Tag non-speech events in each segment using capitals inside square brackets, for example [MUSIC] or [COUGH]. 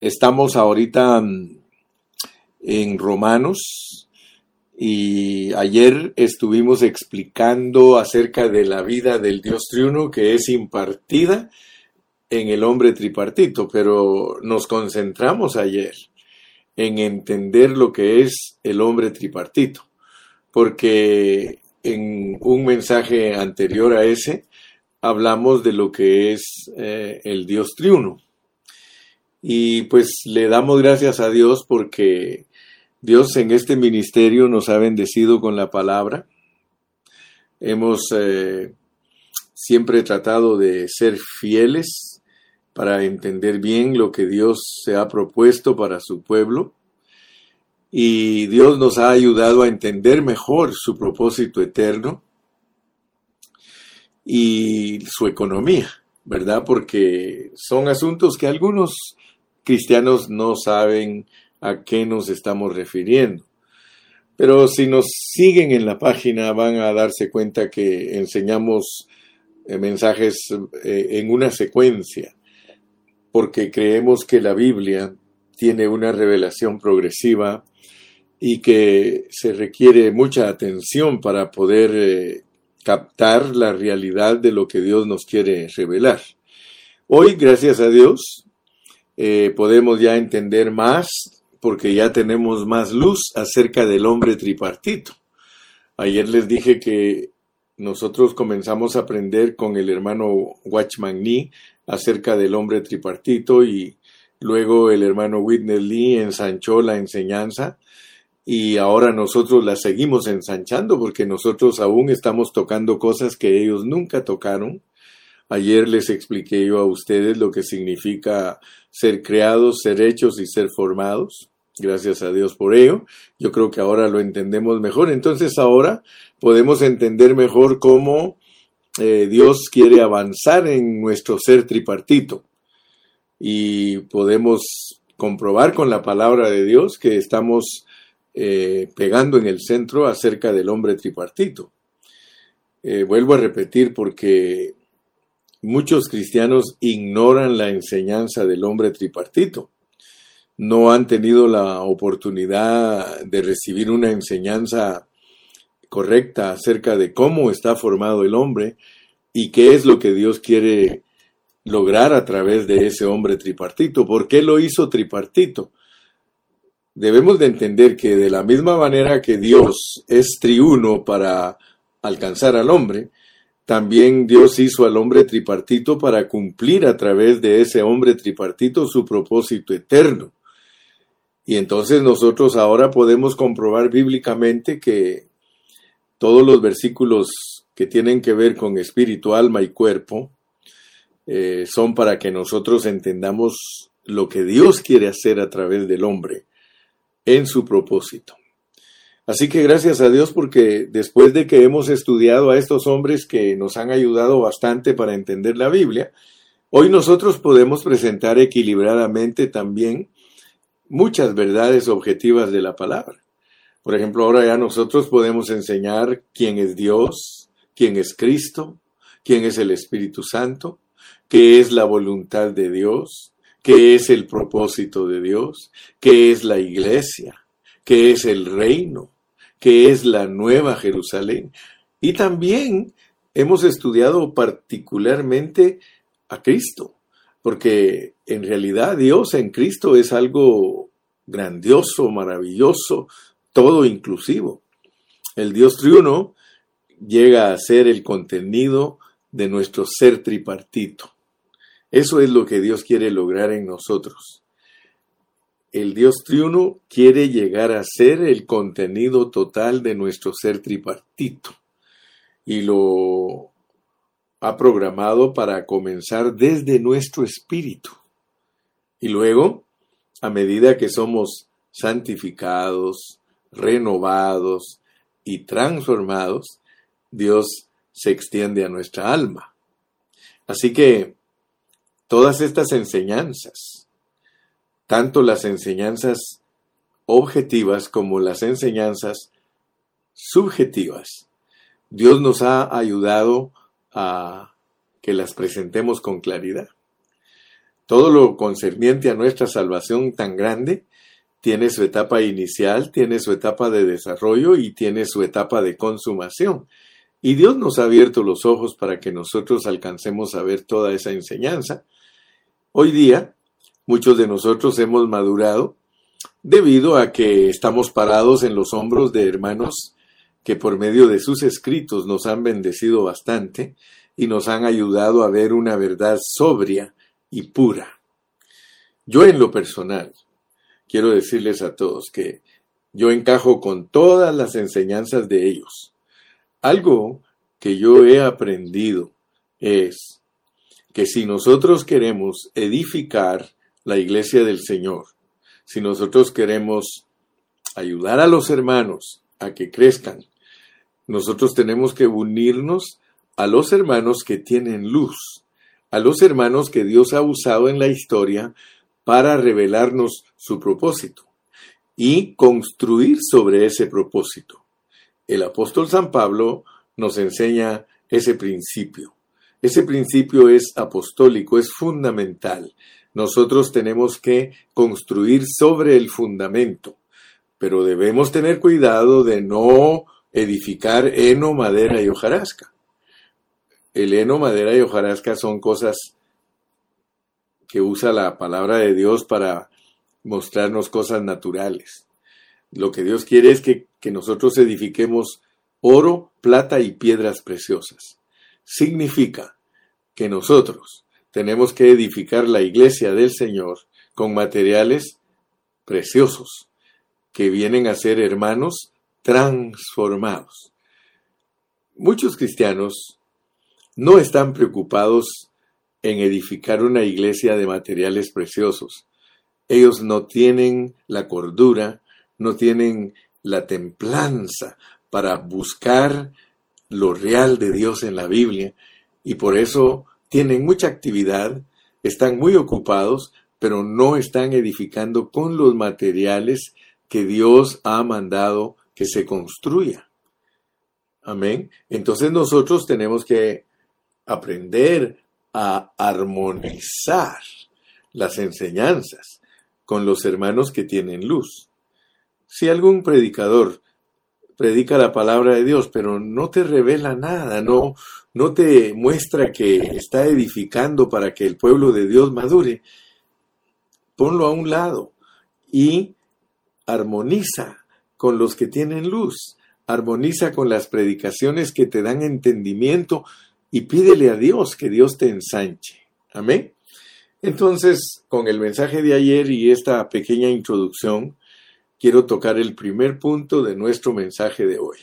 Estamos ahorita mm, en Romanos y ayer estuvimos explicando acerca de la vida del Dios triuno que es impartida en el hombre tripartito, pero nos concentramos ayer en entender lo que es el hombre tripartito, porque en un mensaje anterior a ese hablamos de lo que es eh, el Dios triuno. Y pues le damos gracias a Dios porque Dios en este ministerio nos ha bendecido con la palabra. Hemos eh, siempre tratado de ser fieles para entender bien lo que Dios se ha propuesto para su pueblo. Y Dios nos ha ayudado a entender mejor su propósito eterno y su economía, ¿verdad? Porque son asuntos que algunos cristianos no saben a qué nos estamos refiriendo. Pero si nos siguen en la página van a darse cuenta que enseñamos eh, mensajes eh, en una secuencia, porque creemos que la Biblia tiene una revelación progresiva y que se requiere mucha atención para poder eh, captar la realidad de lo que Dios nos quiere revelar. Hoy, gracias a Dios, eh, podemos ya entender más porque ya tenemos más luz acerca del hombre tripartito. Ayer les dije que nosotros comenzamos a aprender con el hermano Watchman Nee acerca del hombre tripartito y luego el hermano Whitney Lee ensanchó la enseñanza y ahora nosotros la seguimos ensanchando porque nosotros aún estamos tocando cosas que ellos nunca tocaron Ayer les expliqué yo a ustedes lo que significa ser creados, ser hechos y ser formados. Gracias a Dios por ello. Yo creo que ahora lo entendemos mejor. Entonces ahora podemos entender mejor cómo eh, Dios quiere avanzar en nuestro ser tripartito. Y podemos comprobar con la palabra de Dios que estamos eh, pegando en el centro acerca del hombre tripartito. Eh, vuelvo a repetir porque Muchos cristianos ignoran la enseñanza del hombre tripartito. No han tenido la oportunidad de recibir una enseñanza correcta acerca de cómo está formado el hombre y qué es lo que Dios quiere lograr a través de ese hombre tripartito. ¿Por qué lo hizo tripartito? Debemos de entender que de la misma manera que Dios es triuno para alcanzar al hombre, también Dios hizo al hombre tripartito para cumplir a través de ese hombre tripartito su propósito eterno. Y entonces nosotros ahora podemos comprobar bíblicamente que todos los versículos que tienen que ver con espíritu, alma y cuerpo eh, son para que nosotros entendamos lo que Dios quiere hacer a través del hombre en su propósito. Así que gracias a Dios porque después de que hemos estudiado a estos hombres que nos han ayudado bastante para entender la Biblia, hoy nosotros podemos presentar equilibradamente también muchas verdades objetivas de la palabra. Por ejemplo, ahora ya nosotros podemos enseñar quién es Dios, quién es Cristo, quién es el Espíritu Santo, qué es la voluntad de Dios, qué es el propósito de Dios, qué es la iglesia, qué es el reino, que es la nueva Jerusalén. Y también hemos estudiado particularmente a Cristo, porque en realidad Dios en Cristo es algo grandioso, maravilloso, todo inclusivo. El Dios triuno llega a ser el contenido de nuestro ser tripartito. Eso es lo que Dios quiere lograr en nosotros el Dios triuno quiere llegar a ser el contenido total de nuestro ser tripartito y lo ha programado para comenzar desde nuestro espíritu. Y luego, a medida que somos santificados, renovados y transformados, Dios se extiende a nuestra alma. Así que todas estas enseñanzas tanto las enseñanzas objetivas como las enseñanzas subjetivas. Dios nos ha ayudado a que las presentemos con claridad. todo lo concerniente a nuestra salvación tan grande tiene su etapa inicial, tiene su etapa de desarrollo y tiene su etapa de consumación. Y Dios nos ha abierto los ojos para que nosotros alcancemos a ver toda esa enseñanza. Hoy día, muchos de nosotros hemos madurado debido a que estamos parados en los hombros de hermanos que por medio de sus escritos nos han bendecido bastante y nos han ayudado a ver una verdad sobria y pura. Yo en lo personal quiero decirles a todos que yo encajo con todas las enseñanzas de ellos. Algo que yo he aprendido es que si nosotros queremos edificar la iglesia del Señor, si nosotros queremos ayudar a los hermanos a que crezcan, nosotros tenemos que unirnos a los hermanos que tienen luz, a los hermanos que Dios ha usado en la historia para revelarnos su propósito y construir sobre ese propósito. El apóstol San Pablo nos enseña ese principio. Ese principio es apostólico, es fundamental nosotros tenemos que construir sobre el fundamento, pero debemos tener cuidado de no edificar heno, madera y hojarasca. El heno, madera y hojarasca son cosas que usa la palabra de Dios para mostrarnos cosas naturales. Lo que Dios quiere es que, que nosotros edifiquemos oro, plata y piedras preciosas. Significa que nosotros tenemos que edificar la iglesia del Señor con materiales preciosos que vienen a ser hermanos transformados. Muchos cristianos no están preocupados en edificar una iglesia de materiales preciosos. Ellos no tienen la cordura, no tienen la templanza para buscar lo real de Dios en la Biblia y por eso tienen mucha actividad, están muy ocupados, pero no están edificando con los materiales que Dios ha mandado que se construya. Amén. Entonces nosotros tenemos que aprender a armonizar las enseñanzas con los hermanos que tienen luz. Si algún predicador predica la palabra de Dios, pero no te revela nada, no, no te muestra que está edificando para que el pueblo de Dios madure, ponlo a un lado y armoniza con los que tienen luz, armoniza con las predicaciones que te dan entendimiento y pídele a Dios que Dios te ensanche. Amén. Entonces, con el mensaje de ayer y esta pequeña introducción, quiero tocar el primer punto de nuestro mensaje de hoy.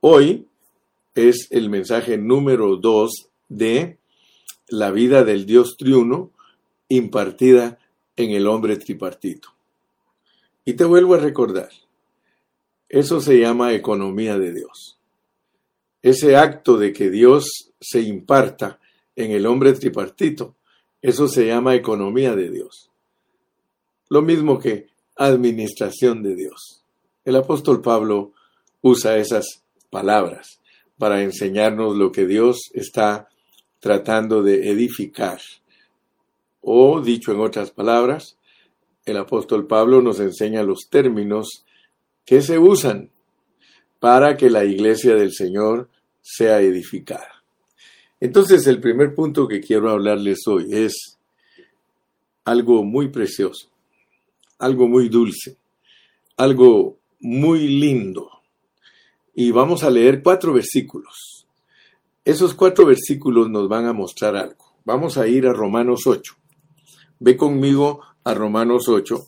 Hoy es el mensaje número dos de la vida del Dios triuno impartida en el hombre tripartito. Y te vuelvo a recordar, eso se llama economía de Dios. Ese acto de que Dios se imparta en el hombre tripartito, eso se llama economía de Dios. Lo mismo que administración de Dios. El apóstol Pablo usa esas palabras para enseñarnos lo que Dios está tratando de edificar. O, dicho en otras palabras, el apóstol Pablo nos enseña los términos que se usan para que la iglesia del Señor sea edificada. Entonces, el primer punto que quiero hablarles hoy es algo muy precioso algo muy dulce, algo muy lindo. Y vamos a leer cuatro versículos. Esos cuatro versículos nos van a mostrar algo. Vamos a ir a Romanos 8. Ve conmigo a Romanos 8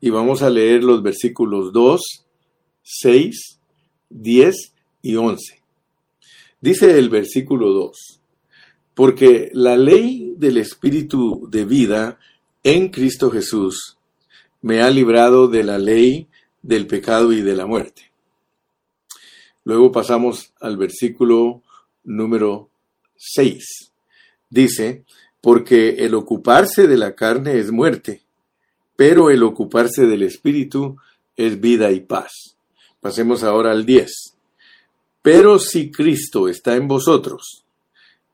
y vamos a leer los versículos 2, 6, 10 y 11. Dice el versículo 2, porque la ley del Espíritu de vida en Cristo Jesús me ha librado de la ley, del pecado y de la muerte. Luego pasamos al versículo número 6. Dice, porque el ocuparse de la carne es muerte, pero el ocuparse del espíritu es vida y paz. Pasemos ahora al 10. Pero si Cristo está en vosotros,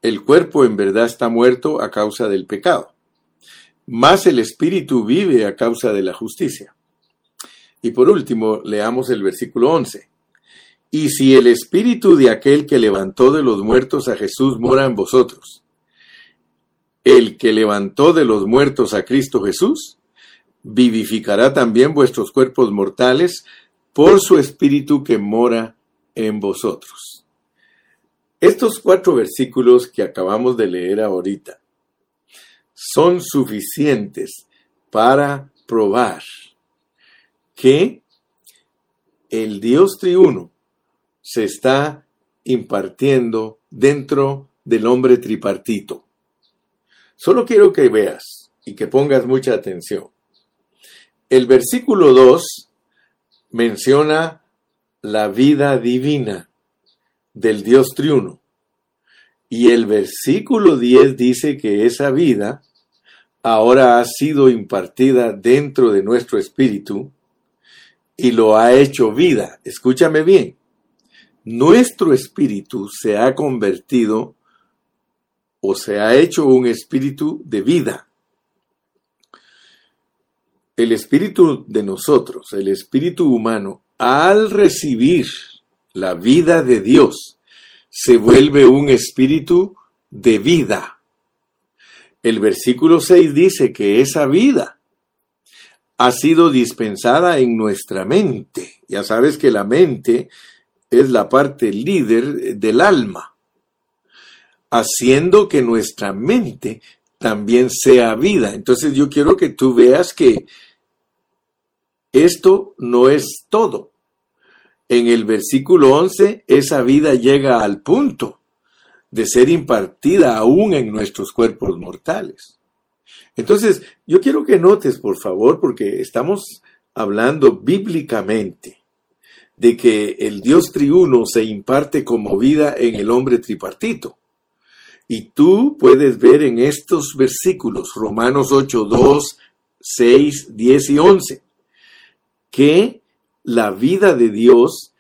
el cuerpo en verdad está muerto a causa del pecado, más el espíritu vive a causa de la justicia. Y por último, leamos el versículo 11. Y si el espíritu de aquel que levantó de los muertos a Jesús mora en vosotros, el que levantó de los muertos a Cristo Jesús, vivificará también vuestros cuerpos mortales por su espíritu que mora en vosotros. Estos cuatro versículos que acabamos de leer ahorita son suficientes para probar que el Dios triuno se está impartiendo dentro del hombre tripartito. Solo quiero que veas y que pongas mucha atención. El versículo 2 menciona la vida divina del Dios triuno. Y el versículo 10 dice que esa vida ahora ha sido impartida dentro de nuestro espíritu y lo ha hecho vida. Escúchame bien. Nuestro espíritu se ha convertido o se ha hecho un espíritu de vida. El espíritu de nosotros, el espíritu humano, al recibir la vida de Dios, se vuelve un espíritu de vida. El versículo 6 dice que esa vida ha sido dispensada en nuestra mente. Ya sabes que la mente es la parte líder del alma, haciendo que nuestra mente también sea vida. Entonces yo quiero que tú veas que esto no es todo. En el versículo 11, esa vida llega al punto de ser impartida aún en nuestros cuerpos mortales. Entonces, yo quiero que notes, por favor, porque estamos hablando bíblicamente de que el Dios triuno se imparte como vida en el hombre tripartito. Y tú puedes ver en estos versículos, Romanos 8, 2, 6, 10 y 11, que la vida de Dios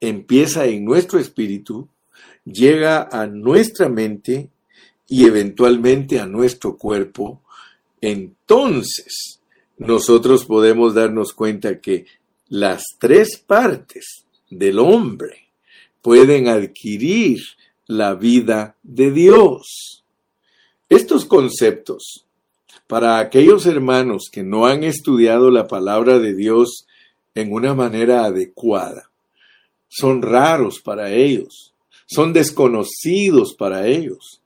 empieza en nuestro espíritu llega a nuestra mente y eventualmente a nuestro cuerpo, entonces nosotros podemos darnos cuenta que las tres partes del hombre pueden adquirir la vida de Dios. Estos conceptos, para aquellos hermanos que no han estudiado la palabra de Dios en una manera adecuada, son raros para ellos son desconocidos para ellos.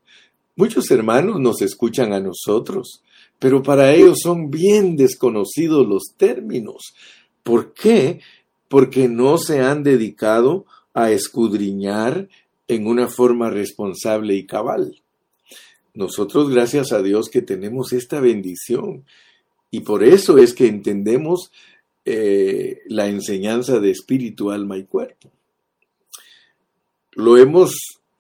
Muchos hermanos nos escuchan a nosotros, pero para ellos son bien desconocidos los términos. ¿Por qué? Porque no se han dedicado a escudriñar en una forma responsable y cabal. Nosotros, gracias a Dios, que tenemos esta bendición. Y por eso es que entendemos eh, la enseñanza de espíritu, alma y cuerpo. Lo hemos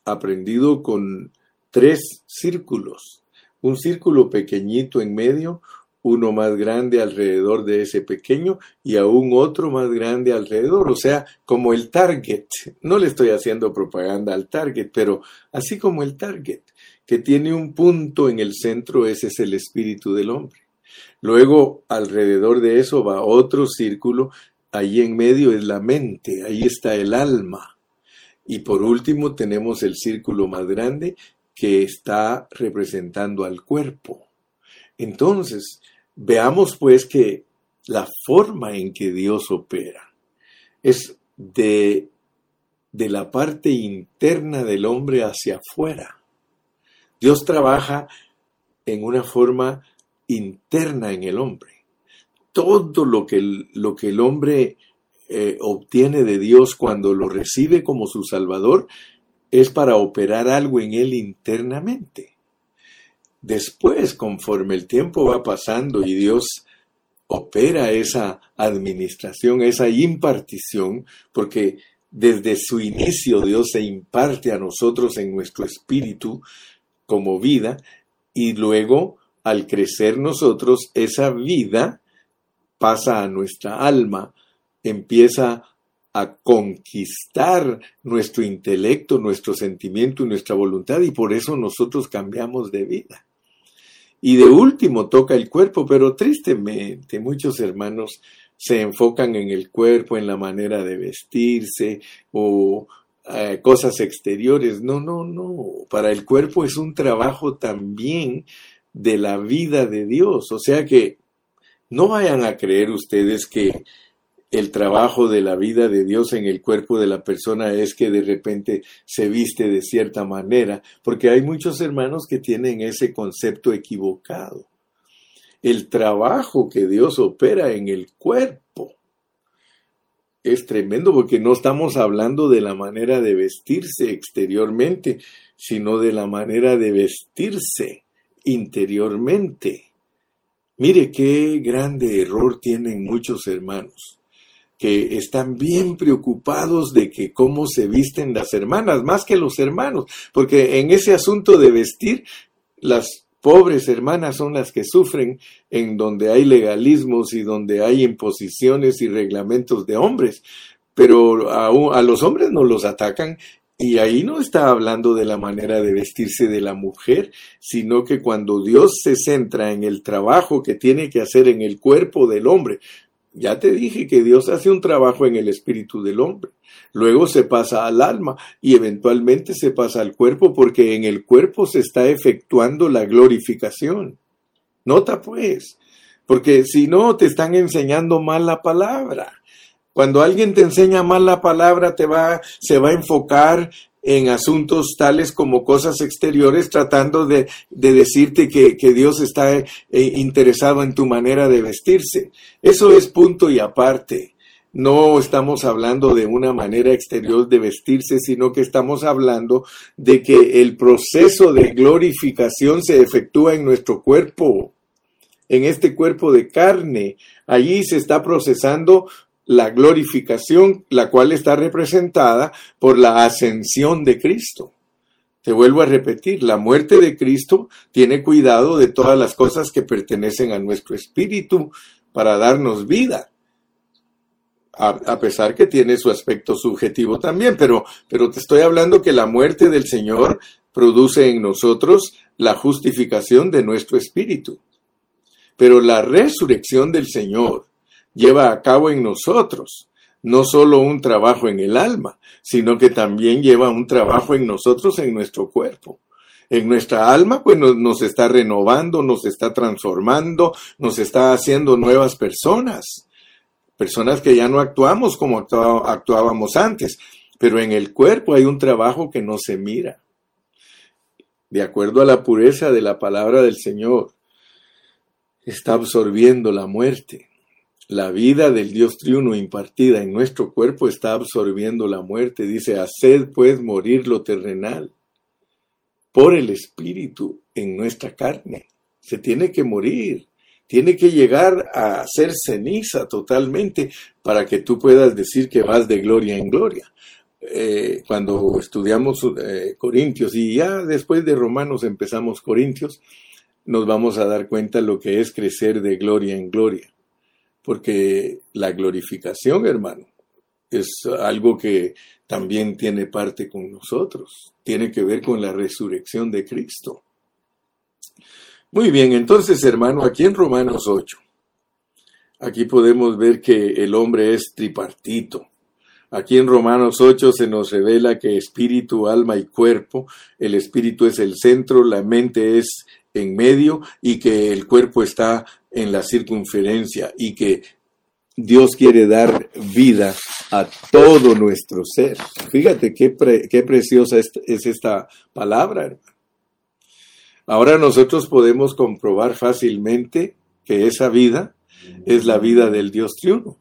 aprendido con tres círculos. Un círculo pequeñito en medio, uno más grande alrededor de ese pequeño y aún otro más grande alrededor, o sea, como el target. No le estoy haciendo propaganda al target, pero así como el target, que tiene un punto en el centro, ese es el espíritu del hombre. Luego, alrededor de eso va otro círculo, ahí en medio es la mente, ahí está el alma. Y por último tenemos el círculo más grande que está representando al cuerpo. Entonces, veamos pues que la forma en que Dios opera es de, de la parte interna del hombre hacia afuera. Dios trabaja en una forma interna en el hombre. Todo lo que lo que el hombre eh, obtiene de Dios cuando lo recibe como su Salvador es para operar algo en él internamente. Después, conforme el tiempo va pasando y Dios opera esa administración, esa impartición, porque desde su inicio Dios se imparte a nosotros en nuestro espíritu como vida y luego al crecer nosotros esa vida pasa a nuestra alma empieza a conquistar nuestro intelecto, nuestro sentimiento y nuestra voluntad y por eso nosotros cambiamos de vida. y de último toca el cuerpo, pero tristemente muchos hermanos se enfocan en el cuerpo, en la manera de vestirse o eh, cosas exteriores. No, no, no. Para el cuerpo es un trabajo también de la vida de Dios. O sea que no vayan a creer ustedes que el trabajo de la vida de Dios en el cuerpo de la persona es que de repente se viste de cierta manera, porque hay muchos hermanos que tienen ese concepto equivocado. El trabajo que Dios opera en el cuerpo es tremendo porque no estamos hablando de la manera de vestirse exteriormente, sino de la manera de vestirse interiormente. Mire qué grande error tienen muchos hermanos que están bien preocupados de que cómo se visten las hermanas, más que los hermanos, porque en ese asunto de vestir, las pobres hermanas son las que sufren en donde hay legalismos y donde hay imposiciones y reglamentos de hombres, pero a, a los hombres no los atacan y ahí no está hablando de la manera de vestirse de la mujer, sino que cuando Dios se centra en el trabajo que tiene que hacer en el cuerpo del hombre, ya te dije que Dios hace un trabajo en el espíritu del hombre. Luego se pasa al alma y eventualmente se pasa al cuerpo porque en el cuerpo se está efectuando la glorificación. Nota pues, porque si no te están enseñando mal la palabra. Cuando alguien te enseña mal la palabra, te va, se va a enfocar en asuntos tales como cosas exteriores, tratando de, decirte que, Dios está eh, interesado en tu manera de vestirse. Eso es punto y aparte. No estamos hablando de una manera exterior de vestirse, sino que estamos hablando de que el proceso de glorificación se efectúa en nuestro cuerpo, en este cuerpo de carne. Allí se está procesando la glorificación, la cual está representada por la ascensión de Cristo. Te vuelvo a repetir, la muerte de Cristo tiene cuidado de todas las cosas que pertenecen a nuestro espíritu para darnos vida. A, pesar que tiene su aspecto subjetivo también, pero, pero te estoy hablando que la muerte del Señor produce en nosotros la justificación de nuestro espíritu. Pero la resurrección del Señor lleva a cabo en nosotros no solo un trabajo en el alma, sino que también lleva un trabajo en nosotros, en nuestro cuerpo. En nuestra alma, pues nos, está renovando, nos está transformando, nos está haciendo nuevas personas. Personas que ya no actuamos como actuábamos antes, pero en el cuerpo hay un trabajo que no se mira. De acuerdo a la pureza de la palabra del Señor, está absorbiendo la muerte la vida del Dios triuno impartida en nuestro cuerpo está absorbiendo la muerte. Dice, haced pues morir lo terrenal por el Espíritu en nuestra carne. Se tiene que morir, tiene que llegar a ser ceniza totalmente para que tú puedas decir que vas de gloria en gloria. Eh, cuando estudiamos eh, Corintios y ya después de Romanos empezamos Corintios, nos vamos a dar cuenta lo que es crecer de gloria en gloria porque la glorificación, hermano, es algo que también tiene parte con nosotros, tiene que ver con la resurrección de Cristo. Muy bien, entonces, hermano, aquí en Romanos 8, aquí podemos ver que el hombre es tripartito. Aquí en Romanos 8 se nos revela que espíritu, alma y cuerpo, el espíritu es el centro, la mente es en medio y que el cuerpo está en la circunferencia y que Dios quiere dar vida a todo nuestro ser. Fíjate qué, qué preciosa es, es, esta palabra, hermano. Ahora nosotros podemos comprobar fácilmente que esa vida es la vida del Dios triuno.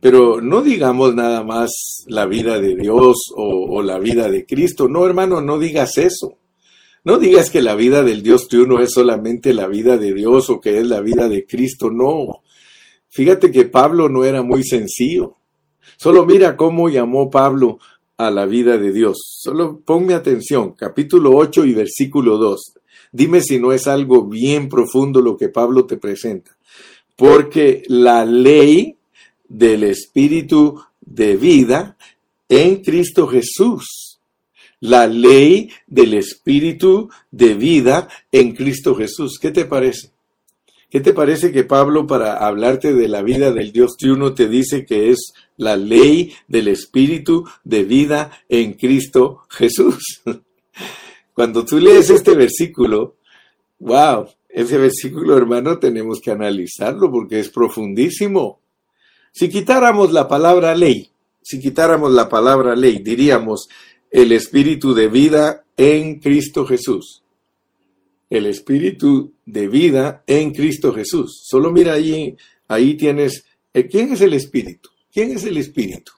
Pero no digamos nada más la vida de Dios o la vida de Cristo. No, hermano, no digas eso. No digas que la vida del Dios triuno es solamente la vida de Dios o que es la vida de Cristo, no. Fíjate que Pablo no era muy sencillo. Solo mira cómo llamó Pablo a la vida de Dios. Solo ponme atención, capítulo 8 y versículo 2. Dime si no es algo bien profundo lo que Pablo te presenta. Porque la ley del Espíritu de vida en Cristo Jesús la ley del Espíritu de vida en Cristo Jesús. ¿Qué te parece? ¿Qué te parece que Pablo para hablarte de la vida del Dios triuno te dice que es la ley del Espíritu de vida en Cristo Jesús? [LAUGHS] Cuando tú lees este versículo, wow, ese versículo hermano tenemos que analizarlo porque es profundísimo. Si quitáramos la palabra ley, si quitáramos la palabra ley, diríamos el espíritu de vida en Cristo Jesús. El espíritu de vida en Cristo Jesús. Solo mira ahí, ahí tienes, eh, ¿quién es el espíritu? ¿Quién es el espíritu?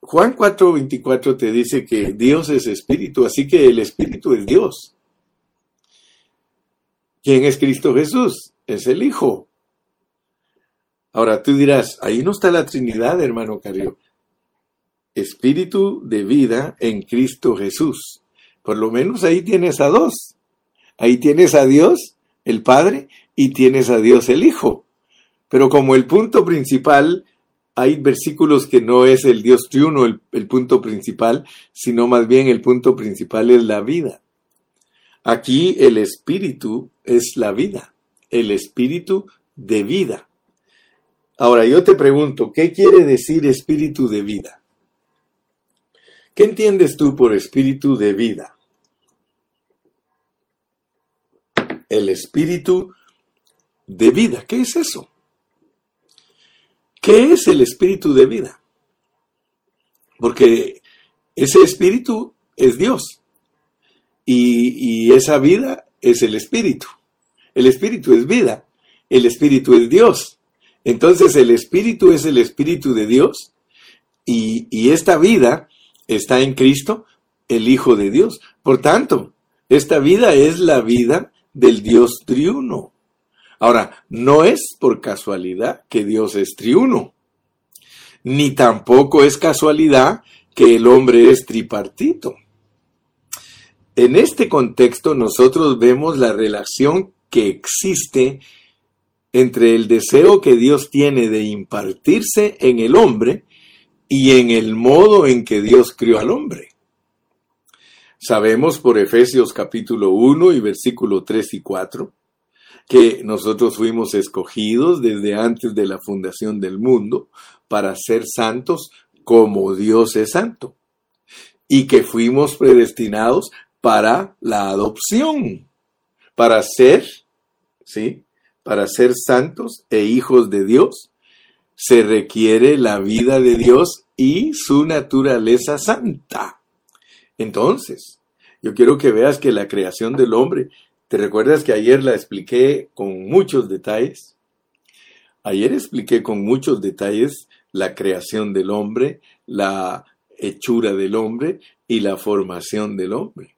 Juan 4:24 te dice que Dios es espíritu, así que el espíritu es Dios. ¿Quién es Cristo Jesús? Es el Hijo. Ahora tú dirás, ahí no está la Trinidad, hermano Carrillo. Espíritu de vida en Cristo Jesús. Por lo menos ahí tienes a dos. Ahí tienes a Dios, el Padre, y tienes a Dios, el Hijo. Pero como el punto principal, hay versículos que no es el Dios triuno el, punto principal, sino más bien el punto principal es la vida. Aquí el Espíritu es la vida, el Espíritu de vida. Ahora yo te pregunto, ¿qué quiere decir espíritu de vida? ¿Qué entiendes tú por espíritu de vida? El espíritu de vida, ¿qué es eso? ¿Qué es el espíritu de vida? Porque ese espíritu es Dios y, y esa vida es el espíritu. El espíritu es vida, el espíritu es Dios. Entonces el Espíritu es el Espíritu de Dios y, esta vida está en Cristo, el Hijo de Dios. Por tanto, esta vida es la vida del Dios triuno. Ahora, no es por casualidad que Dios es triuno, ni tampoco es casualidad que el hombre es tripartito. En este contexto nosotros vemos la relación que existe entre el deseo que Dios tiene de impartirse en el hombre y en el modo en que Dios crió al hombre. Sabemos por Efesios capítulo 1 y versículo 3 y 4 que nosotros fuimos escogidos desde antes de la fundación del mundo para ser santos como Dios es santo y que fuimos predestinados para la adopción, para ser, ¿sí? para ser santos e hijos de Dios, se requiere la vida de Dios y su naturaleza santa. Entonces, yo quiero que veas que la creación del hombre, ¿te recuerdas que ayer la expliqué con muchos detalles? Ayer expliqué con muchos detalles la creación del hombre, la hechura del hombre y la formación del hombre.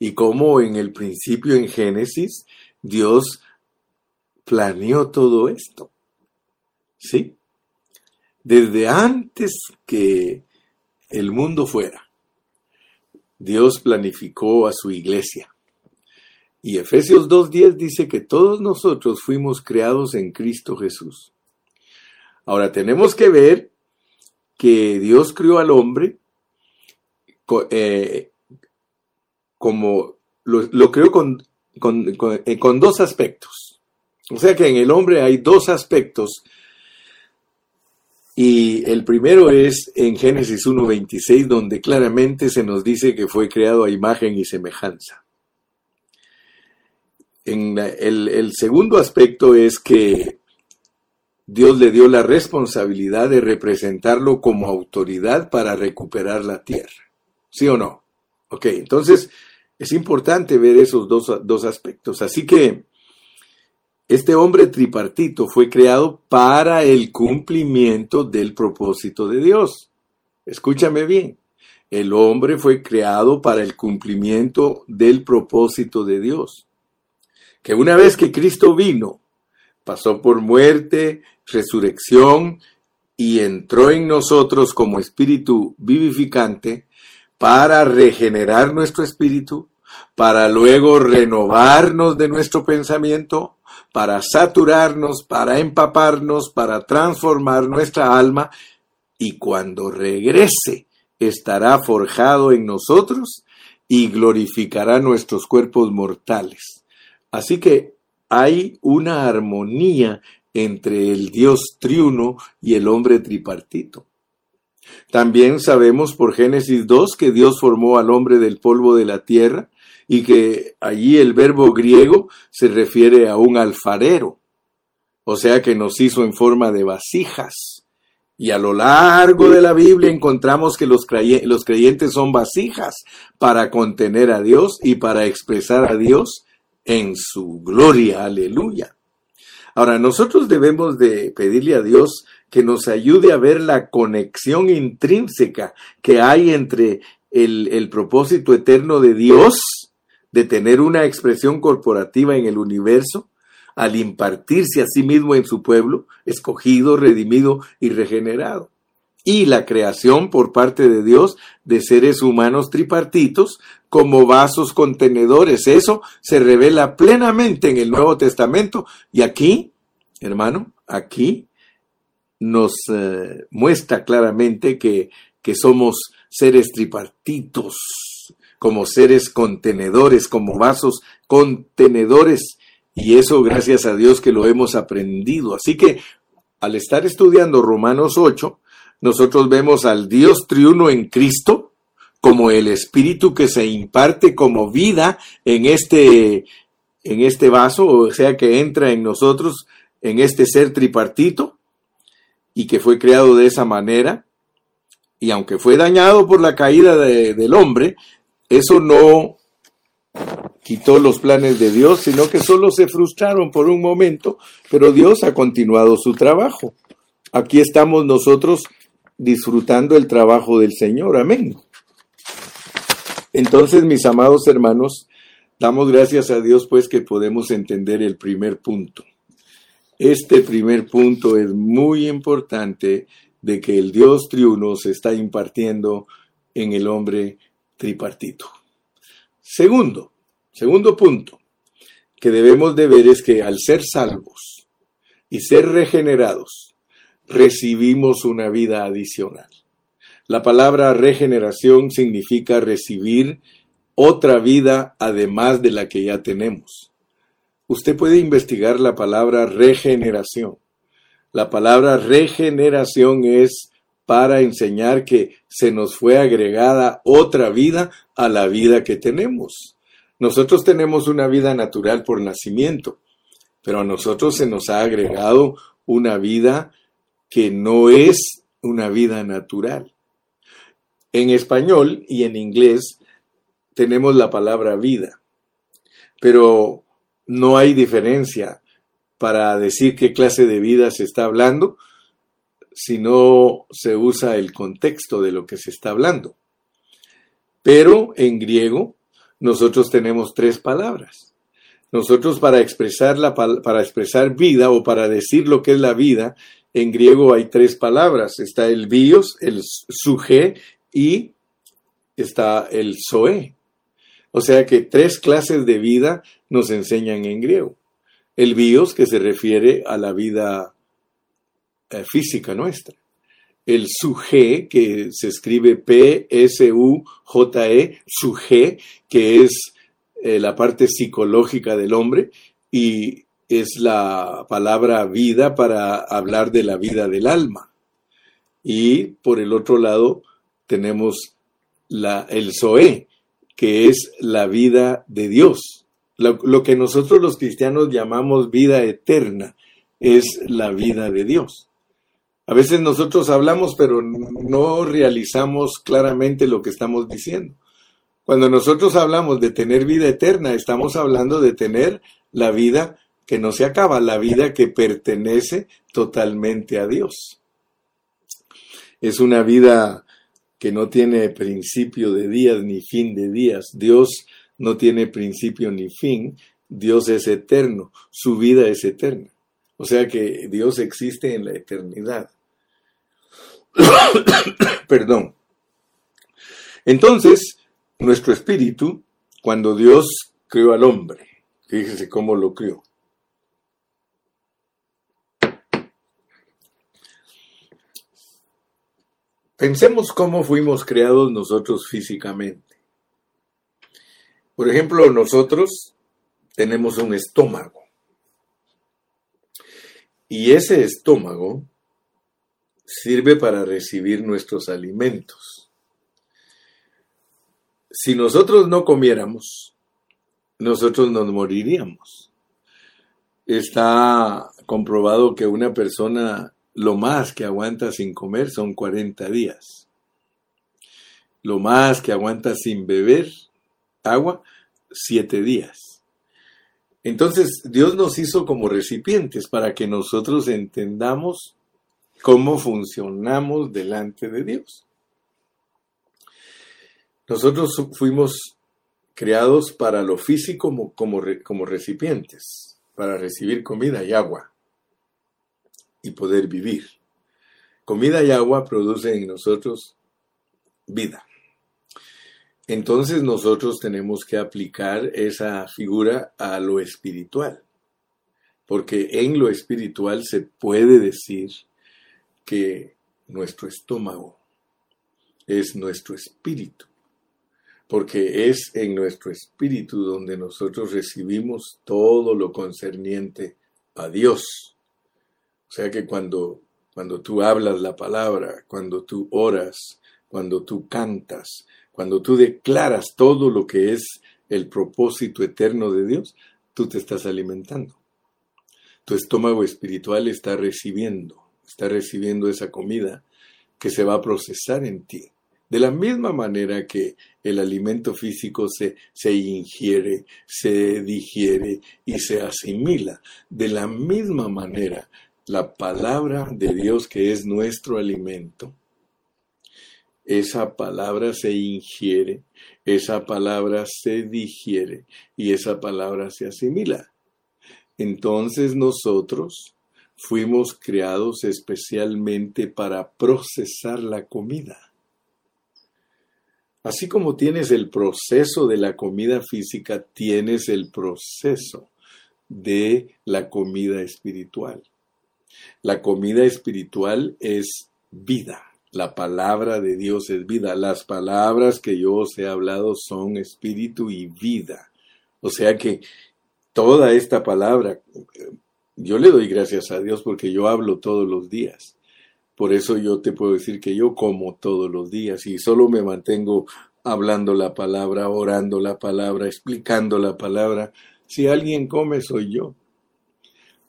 Y cómo en el principio en Génesis Dios planeó todo esto. ¿Sí? Desde antes que el mundo fuera, Dios planificó a su iglesia. Y Efesios 2.10 dice que todos nosotros fuimos creados en Cristo Jesús. Ahora tenemos que ver que Dios crió al hombre eh, como lo, creó con, eh, con dos aspectos. O sea que en el hombre hay dos aspectos. Y el primero es en Génesis 1.26, donde claramente se nos dice que fue creado a imagen y semejanza. El segundo aspecto es que Dios le dio la responsabilidad de representarlo como autoridad para recuperar la tierra. ¿Sí o no? Ok, entonces es importante ver esos dos, dos aspectos. Así que este hombre tripartito fue creado para el cumplimiento del propósito de Dios. Escúchame bien. El hombre fue creado para el cumplimiento del propósito de Dios. Que una vez que Cristo vino, pasó por muerte, resurrección y entró en nosotros como espíritu vivificante para regenerar nuestro espíritu, para luego renovarnos de nuestro pensamiento, para saturarnos, para empaparnos, para transformar nuestra alma y cuando regrese estará forjado en nosotros y glorificará nuestros cuerpos mortales. Así que hay una armonía entre el Dios triuno y el hombre tripartito. También sabemos por Génesis 2 que Dios formó al hombre del polvo de la tierra y que allí el verbo griego se refiere a un alfarero, o sea que nos hizo en forma de vasijas. Y a lo largo de la Biblia encontramos que los, creyentes son vasijas para contener a Dios y para expresar a Dios en su gloria. Aleluya. Ahora, nosotros debemos de pedirle a Dios que nos ayude a ver la conexión intrínseca que hay entre el, el propósito eterno de Dios de tener una expresión corporativa en el universo al impartirse a sí mismo en su pueblo, escogido, redimido y regenerado. Y la creación por parte de Dios de seres humanos tripartitos como vasos contenedores. Eso se revela plenamente en el Nuevo Testamento. Y aquí, hermano, aquí nos eh, muestra claramente que, que somos seres tripartitos, como seres contenedores, como vasos contenedores y eso gracias a Dios que lo hemos aprendido. Así que al estar estudiando Romanos 8, nosotros vemos al Dios triuno en Cristo como el espíritu que se imparte como vida en este en este vaso, o sea que entra en nosotros en este ser tripartito y que fue creado de esa manera. Y aunque fue dañado por la caída del hombre, eso no quitó los planes de Dios, sino que solo se frustraron por un momento, pero Dios ha continuado su trabajo. Aquí estamos nosotros disfrutando el trabajo del Señor. Amén. Entonces, mis amados hermanos, damos gracias a Dios pues que podemos entender el primer punto. Este primer punto es muy importante de que el Dios triuno se está impartiendo en el hombre tripartito. Segundo, segundo punto que debemos de ver es que al ser salvos y ser regenerados, recibimos una vida adicional. La palabra regeneración significa recibir otra vida además de la que ya tenemos. Usted puede investigar la palabra regeneración. La palabra regeneración es para enseñar que se nos fue agregada otra vida a la vida que tenemos. Nosotros tenemos una vida natural por nacimiento, pero a nosotros se nos ha agregado una vida que no es una vida natural. En español y en inglés tenemos la palabra vida, pero no hay diferencia para decir qué clase de vida se está hablando si no se usa el contexto de lo que se está hablando. Pero en griego nosotros tenemos tres palabras. Nosotros para expresar, la, para expresar vida o para decir lo que es la vida, en griego hay tres palabras. Está el bios, el suje y está el zoe. O sea que tres clases de vida nos enseñan en griego. El bios, que se refiere a la vida eh, física nuestra. El suje, que se escribe P-S-U-J-E, suje, que es eh, la parte psicológica del hombre, y es la palabra vida para hablar de la vida del alma. Y por el otro lado tenemos la, el Zoé, que es la vida de Dios. lo, que nosotros los cristianos llamamos vida eterna es la vida de Dios. A veces nosotros hablamos, pero no realizamos claramente lo que estamos diciendo. Cuando nosotros hablamos de tener vida eterna, estamos hablando de tener la vida que no se acaba, la vida que pertenece totalmente a Dios. Es una vida que no tiene principio de días ni fin de días. Dios no tiene principio ni fin. Dios es eterno. Su vida es eterna. O sea que Dios existe en la eternidad. [COUGHS] Perdón. Entonces, nuestro espíritu, cuando Dios creó al hombre, fíjese cómo lo creó. Pensemos cómo fuimos creados nosotros físicamente. Por ejemplo, nosotros tenemos un estómago. Y ese estómago sirve para recibir nuestros alimentos. Si nosotros no comiéramos, nosotros nos moriríamos. Está comprobado que una persona lo más que aguanta sin comer son 40 días. Lo más que aguanta sin beber agua, 7 días. Entonces Dios nos hizo como recipientes para que nosotros entendamos cómo funcionamos delante de Dios. Nosotros fuimos creados para lo físico como, como, como recipientes, para recibir comida y agua y poder vivir. Comida y agua producen en nosotros vida. Entonces nosotros tenemos que aplicar esa figura a lo espiritual, porque en lo espiritual se puede decir que nuestro estómago es nuestro espíritu, porque es en nuestro espíritu donde nosotros recibimos todo lo concerniente a Dios. O sea que cuando, cuando tú hablas la palabra, cuando tú oras, cuando tú cantas, cuando tú declaras todo lo que es el propósito eterno de Dios, tú te estás alimentando. Tu estómago espiritual está recibiendo, está recibiendo esa comida que se va a procesar en ti. De la misma manera que el alimento físico se, se ingiere, se digiere y se asimila, de la misma manera la palabra de Dios que es nuestro alimento, esa palabra se ingiere, esa palabra se digiere y esa palabra se asimila. Entonces nosotros fuimos creados especialmente para procesar la comida. Así como tienes el proceso de la comida física, tienes el proceso de la comida espiritual. La comida espiritual es vida. La palabra de Dios es vida. Las palabras que yo os he hablado son espíritu y vida. O sea que toda esta palabra, yo le doy gracias a Dios porque yo hablo todos los días. Por eso yo te puedo decir que yo como todos los días y solo me mantengo hablando la palabra, orando la palabra, explicando la palabra. Si alguien come, soy yo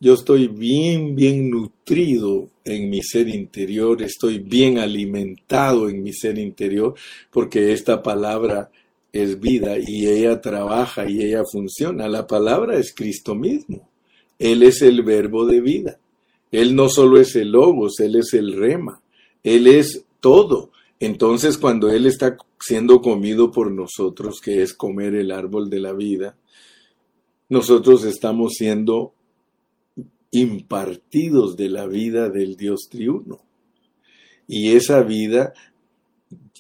yo estoy bien, bien nutrido en mi ser interior, estoy bien alimentado en mi ser interior, porque esta palabra es vida y ella trabaja y ella funciona. La palabra es Cristo mismo. Él es el verbo de vida. Él no solo es el logos, Él es el rema. Él es todo. Entonces cuando Él está siendo comido por nosotros, que es comer el árbol de la vida, nosotros estamos siendo impartidos de la vida del Dios triuno. Y esa vida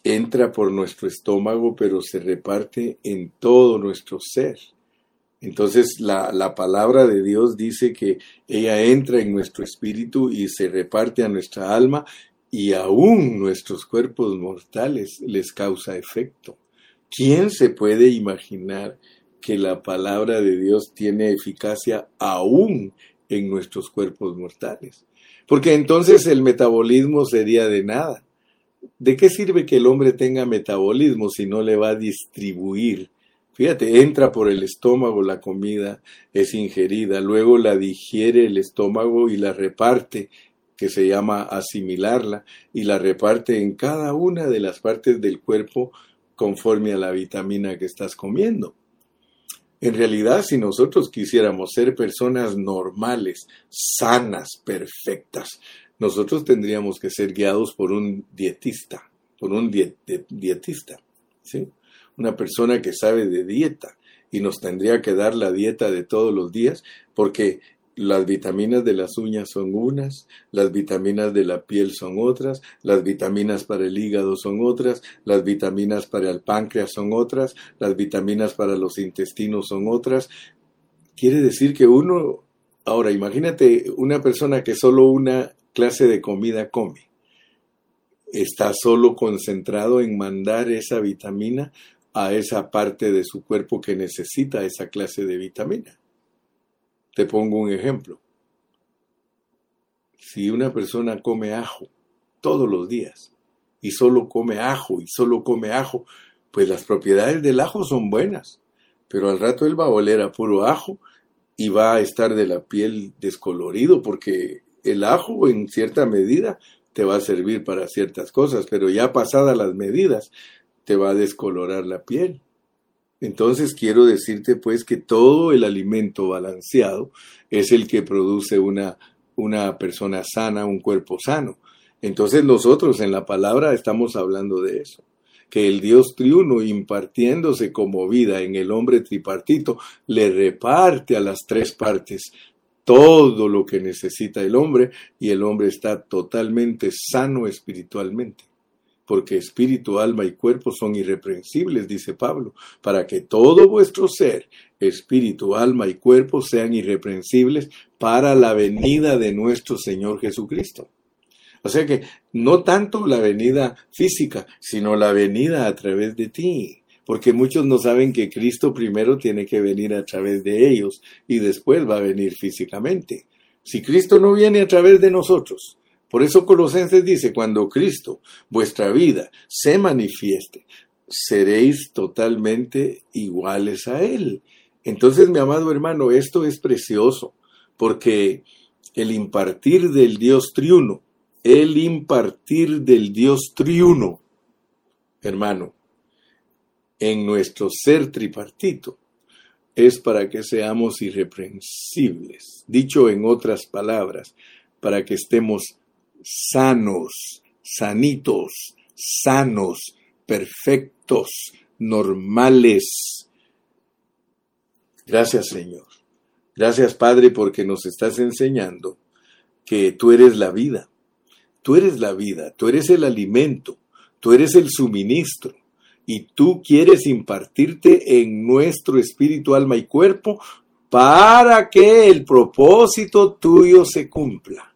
entra por nuestro estómago, pero se reparte en todo nuestro ser. Entonces la, la, palabra de Dios dice que ella entra en nuestro espíritu y se reparte a nuestra alma y aún nuestros cuerpos mortales les causa efecto. ¿Quién se puede imaginar que la palabra de Dios tiene eficacia aún en nuestros cuerpos mortales. Porque entonces el metabolismo sería de nada. ¿De qué sirve que el hombre tenga metabolismo si no le va a distribuir? Fíjate, entra por el estómago la comida, es ingerida, luego la digiere el estómago y la reparte, que se llama asimilarla, y la reparte en cada una de las partes del cuerpo conforme a la vitamina que estás comiendo. En realidad, si nosotros quisiéramos ser personas normales, sanas, perfectas, nosotros tendríamos que ser guiados por un dietista, por un dietista, ¿sí? Una persona que sabe de dieta y nos tendría que dar la dieta de todos los días, porque las vitaminas de las uñas son unas, las vitaminas de la piel son otras, las vitaminas para el hígado son otras, las vitaminas para el páncreas son otras, las vitaminas para los intestinos son otras. Quiere decir que uno, ahora imagínate una persona que solo una clase de comida come. está solo concentrado en mandar esa vitamina a esa parte de su cuerpo que necesita esa clase de vitamina. Te pongo un ejemplo. Si una persona come ajo todos los días y solo come ajo y solo come ajo, pues las propiedades del ajo son buenas, pero al rato él va a oler a puro ajo y va a estar de la piel descolorido porque el ajo en cierta medida te va a servir para ciertas cosas, pero ya pasadas las medidas va a descolorar la piel. Entonces quiero decirte pues que todo el alimento balanceado es el que produce una, una persona sana, un cuerpo sano. Entonces nosotros en la palabra estamos hablando de eso, que el Dios triuno impartiéndose como vida en el hombre tripartito le reparte a las tres partes todo lo que necesita el hombre y el hombre está totalmente sano espiritualmente porque espíritu, alma y cuerpo son irreprensibles, dice Pablo, para que todo vuestro ser, espíritu, alma y cuerpo sean irreprensibles para la venida de nuestro Señor Jesucristo. O sea que no tanto la venida física, sino la venida a través de ti. Porque muchos no saben que Cristo primero tiene que venir a través de ellos y después va a venir físicamente. Si Cristo no viene a través de nosotros, por eso Colosenses dice, cuando Cristo, vuestra vida, se manifieste, seréis totalmente iguales a Él. Entonces, mi amado hermano, esto es precioso, porque el impartir del Dios triuno, el impartir del Dios triuno, hermano, en nuestro ser tripartito, es para que seamos irreprensibles. Dicho en otras palabras, para que estemos sanos, sanitos, sanos, perfectos, normales. Gracias Señor. Gracias Padre porque nos estás enseñando que tú eres la vida. Tú eres la vida, tú eres el alimento, tú eres el suministro y tú quieres impartirte en nuestro espíritu, alma y cuerpo para que el propósito tuyo se cumpla.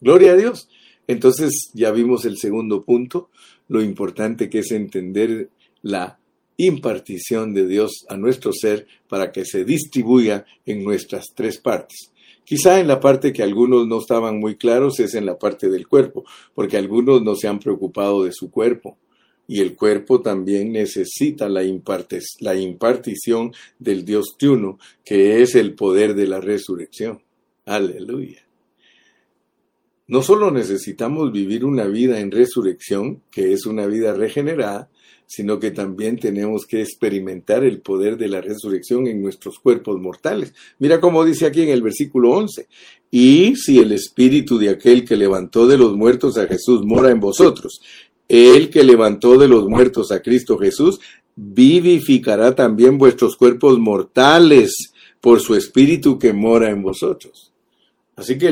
Gloria a Dios. Entonces ya vimos el segundo punto, lo importante que es entender la impartición de Dios a nuestro ser para que se distribuya en nuestras tres partes. Quizá en la parte que algunos no estaban muy claros es en la parte del cuerpo, porque algunos no se han preocupado de su cuerpo. Y el cuerpo también necesita la, impartición del Dios triuno, que es el poder de la resurrección. Aleluya. No solo necesitamos vivir una vida en resurrección, que es una vida regenerada, sino que también tenemos que experimentar el poder de la resurrección en nuestros cuerpos mortales. Mira cómo dice aquí en el versículo 11, y si el espíritu de aquel que levantó de los muertos a Jesús mora en vosotros, el que levantó de los muertos a Cristo Jesús, vivificará también vuestros cuerpos mortales por su espíritu que mora en vosotros. Así que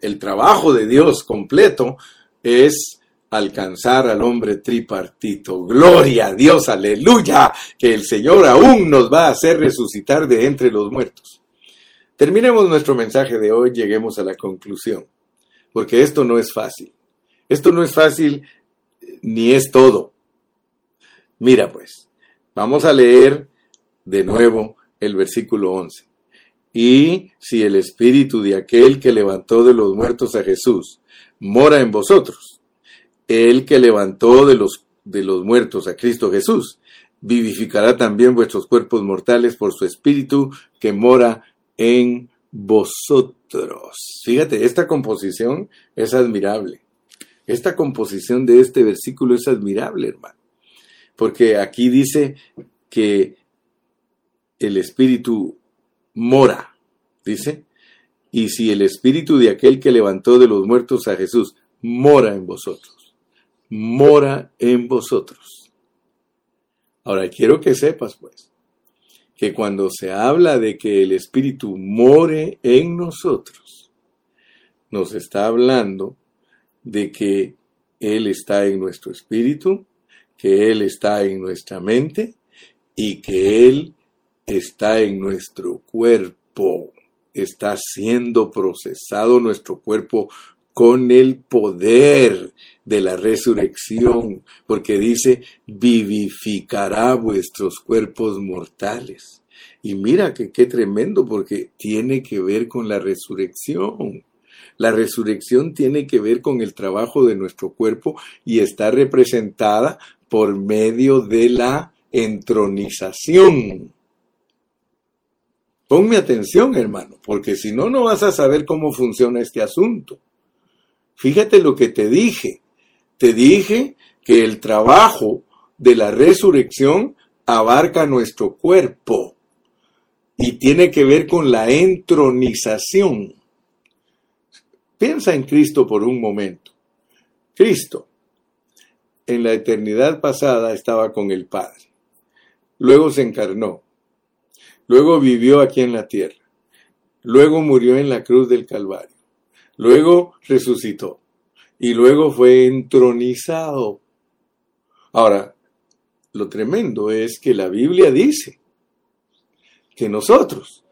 el trabajo de Dios completo es alcanzar al hombre tripartito. Gloria a Dios, aleluya, que el Señor aún nos va a hacer resucitar de entre los muertos. Terminemos nuestro mensaje de hoy, lleguemos a la conclusión, porque esto no es fácil. Esto no es fácil ni es todo. Mira pues, vamos a leer de nuevo el versículo 11. Y si el espíritu de aquel que levantó de los muertos a Jesús mora en vosotros, el que levantó de los, de los muertos a Cristo Jesús, vivificará también vuestros cuerpos mortales por su espíritu que mora en vosotros. Fíjate, esta composición es admirable. Esta composición de este versículo es admirable, hermano. Porque aquí dice que el espíritu mora, dice, y si el espíritu de aquel que levantó de los muertos a Jesús mora en vosotros, mora en vosotros. Ahora quiero que sepas, pues, que cuando se habla de que el espíritu more en nosotros, nos está hablando de que Él está en nuestro espíritu, que Él está en nuestra mente y que Él está en nuestro cuerpo, está siendo procesado nuestro cuerpo con el poder de la resurrección, porque dice, vivificará vuestros cuerpos mortales. Y mira que qué tremendo, porque tiene que ver con la resurrección. La resurrección tiene que ver con el trabajo de nuestro cuerpo y está representada por medio de la entronización. Ponme atención, hermano, porque si no, no vas a saber cómo funciona este asunto. Fíjate lo que te dije. Te dije que el trabajo de la resurrección abarca nuestro cuerpo y tiene que ver con la entronización. Piensa en Cristo por un momento. Cristo en la eternidad pasada estaba con el Padre. Luego se encarnó. Luego vivió aquí en la tierra. Luego murió en la cruz del Calvario. Luego resucitó. Y luego fue entronizado. Ahora, lo tremendo es que la Biblia dice que nosotros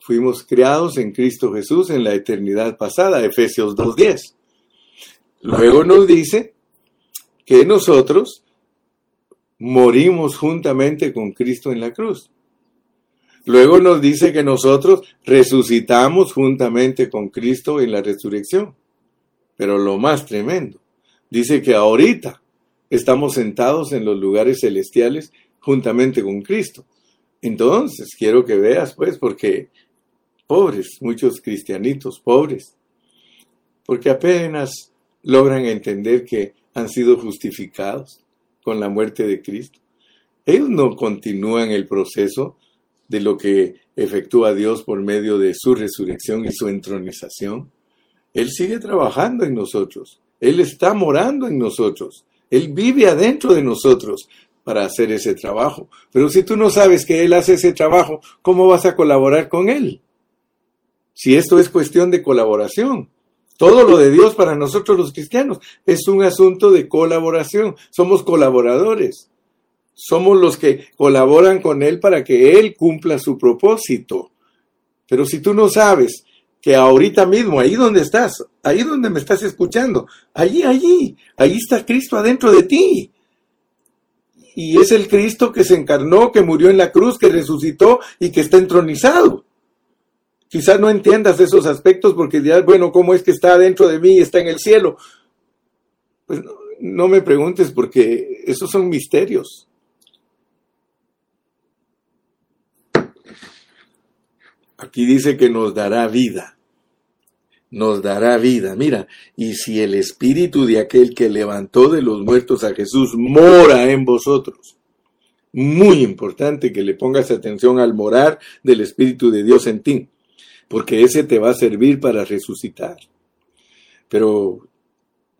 fuimos creados en Cristo Jesús en la eternidad pasada, Efesios 2.10. Luego nos dice que nosotros morimos juntamente con Cristo en la cruz. Luego nos dice que nosotros resucitamos juntamente con Cristo en la resurrección. Pero lo más tremendo, dice que ahorita estamos sentados en los lugares celestiales juntamente con Cristo. Entonces, quiero que veas, pues, porque pobres, muchos cristianitos pobres, porque apenas logran entender que han sido justificados con la muerte de Cristo. Ellos no continúan el proceso de lo que efectúa Dios por medio de su resurrección y su entronización. Él sigue trabajando en nosotros. Él está morando en nosotros. Él vive adentro de nosotros para hacer ese trabajo. Pero si tú no sabes que Él hace ese trabajo, ¿cómo vas a colaborar con Él? Si esto es cuestión de colaboración. Todo lo de Dios para nosotros los cristianos es un asunto de colaboración. Somos colaboradores. Somos los que colaboran con Él para que Él cumpla su propósito. Pero si tú no sabes que ahorita mismo, ahí donde estás, ahí donde me estás escuchando, allí, allí, ahí está Cristo adentro de ti. Y es el Cristo que se encarnó, que murió en la cruz, que resucitó y que está entronizado. Quizás no entiendas esos aspectos porque dirás, bueno, ¿cómo es que está dentro de mí y está en el cielo? Pues no, no me preguntes porque esos son misterios. Aquí dice que nos dará vida. Nos dará vida. Mira, y si el espíritu de aquel que levantó de los muertos a Jesús mora en vosotros. Muy importante que le pongas atención al morar del espíritu de Dios en ti, porque ese te va a servir para resucitar. Pero,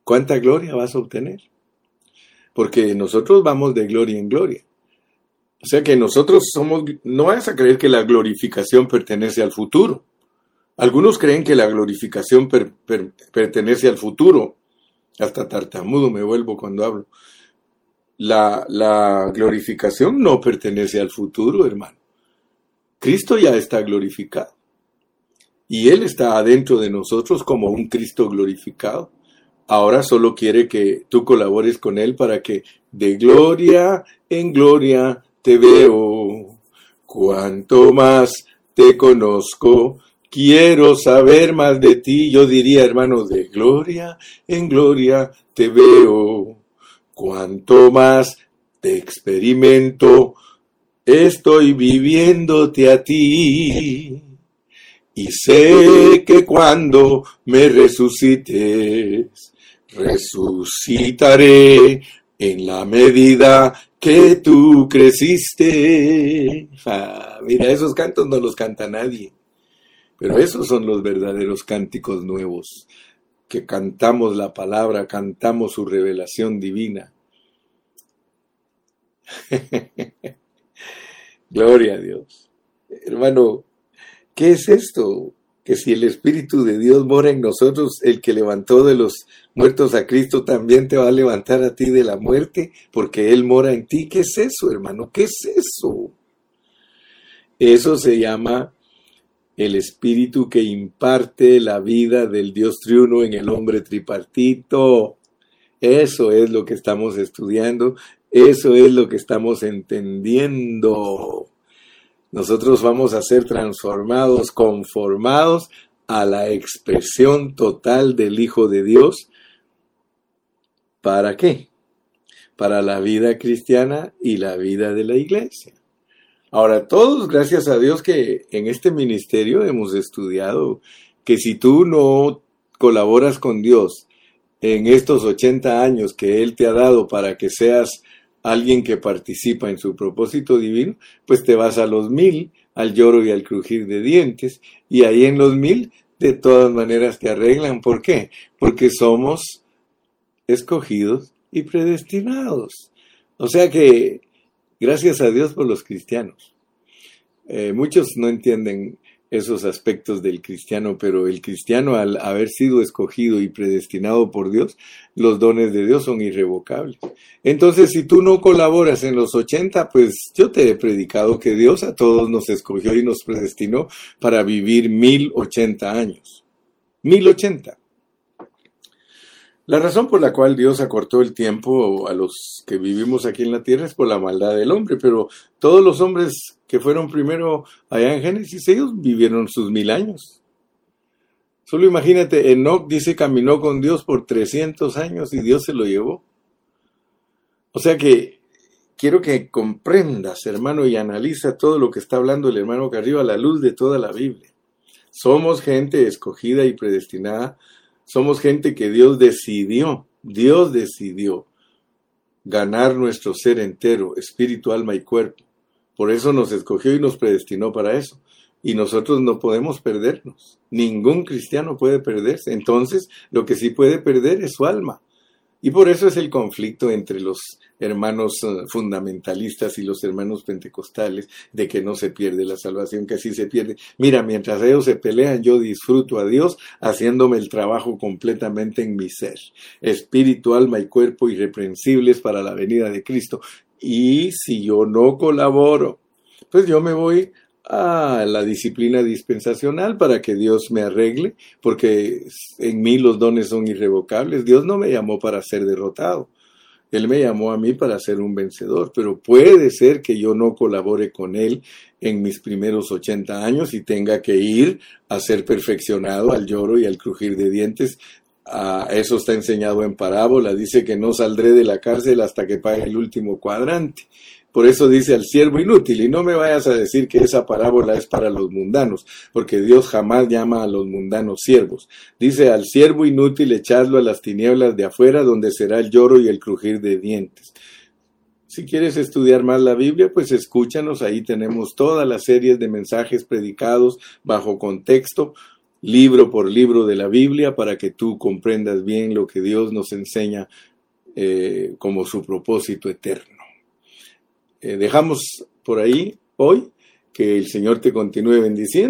¿cuánta gloria vas a obtener? Porque nosotros vamos de gloria en gloria. O sea que nosotros somos, no vas a creer que la glorificación pertenece al futuro. Algunos creen que la glorificación pertenece al futuro. Hasta tartamudo me vuelvo cuando hablo. La, la glorificación no pertenece al futuro, hermano. Cristo ya está glorificado. Y Él está adentro de nosotros como un Cristo glorificado. Ahora solo quiere que tú colabores con Él para que de gloria en gloria te veo, cuanto más te conozco, quiero saber más de ti. Yo diría, hermano, de gloria en gloria te veo, cuanto más te experimento, estoy viviéndote a ti. Y sé que cuando me resucites, resucitaré en la medida que tú creciste. Mira, esos cantos no los canta nadie, pero esos son los verdaderos cánticos nuevos, que cantamos la palabra, cantamos su revelación divina. [LAUGHS] Gloria a Dios. Hermano, ¿qué es esto? Que si el Espíritu de Dios mora en nosotros, el que levantó de los muertos a Cristo también te va a levantar a ti de la muerte, porque Él mora en ti. ¿Qué es eso, hermano? ¿Qué es eso? Eso se llama el espíritu que imparte la vida del Dios triuno en el hombre tripartito. Eso es lo que estamos estudiando, eso es lo que estamos entendiendo. Nosotros vamos a ser transformados, conformados a la expresión total del Hijo de Dios. ¿Para qué? Para la vida cristiana y la vida de la iglesia. Ahora, todos, gracias a Dios que en este ministerio hemos estudiado que si tú no colaboras con Dios en estos 80 años que Él te ha dado para que seas alguien que participa en su propósito divino, pues te vas a los mil, al lloro y al crujir de dientes, y ahí en los mil, de todas maneras te arreglan. ¿Por qué? Porque somos escogidos y predestinados. O sea que, gracias a Dios por los cristianos. Eh, muchos no entienden esos aspectos del cristiano, pero el cristiano al haber sido escogido y predestinado por Dios, los dones de Dios son irrevocables. Entonces, si tú no colaboras en los 80, pues yo te he predicado que Dios a todos nos escogió y nos predestinó para vivir mil ochenta años. Mil ochenta. La razón por la cual Dios acortó el tiempo a los que vivimos aquí en la tierra es por la maldad del hombre, pero todos los hombres que fueron primero allá en Génesis, ellos vivieron sus mil años. Solo imagínate, Enoch dice caminó con Dios por 300 años y Dios se lo llevó. O sea que quiero que comprendas, hermano, y analiza todo lo que está hablando el hermano arriba a la luz de toda la Biblia. Somos gente escogida y predestinada somos gente que Dios decidió, Dios decidió ganar nuestro ser entero, espíritu, alma y cuerpo. Por eso nos escogió y nos predestinó para eso. Y nosotros no podemos perdernos. Ningún cristiano puede perderse. Entonces, lo que sí puede perder es su alma. Y por eso es el conflicto entre los hermanos eh, fundamentalistas y los hermanos pentecostales de que no se pierde la salvación, que así se pierde. Mira, mientras ellos se pelean, yo disfruto a Dios haciéndome el trabajo completamente en mi ser, espíritu, alma y cuerpo irreprensibles para la venida de Cristo. Y si yo no colaboro, pues yo me voy a la disciplina dispensacional para que Dios me arregle, porque en mí los dones son irrevocables. Dios no me llamó para ser derrotado. Él me llamó a mí para ser un vencedor, pero puede ser que yo no colabore con Él en mis primeros 80 años y tenga que ir a ser perfeccionado al lloro y al crujir de dientes. a eso está enseñado en parábola. Dice que no saldré de la cárcel hasta que pague el último cuadrante. Por eso dice al siervo inútil, y no me vayas a decir que esa parábola es para los mundanos, porque Dios jamás llama a los mundanos siervos. Dice al siervo inútil echadlo a las tinieblas de afuera, donde será el lloro y el crujir de dientes. Si quieres estudiar más la Biblia, pues escúchanos, ahí tenemos todas las series de mensajes predicados bajo contexto, libro por libro de la Biblia, para que tú comprendas bien lo que Dios nos enseña eh, como su propósito eterno. Eh, dejamos por ahí hoy. Que el Señor te continúe bendiciendo.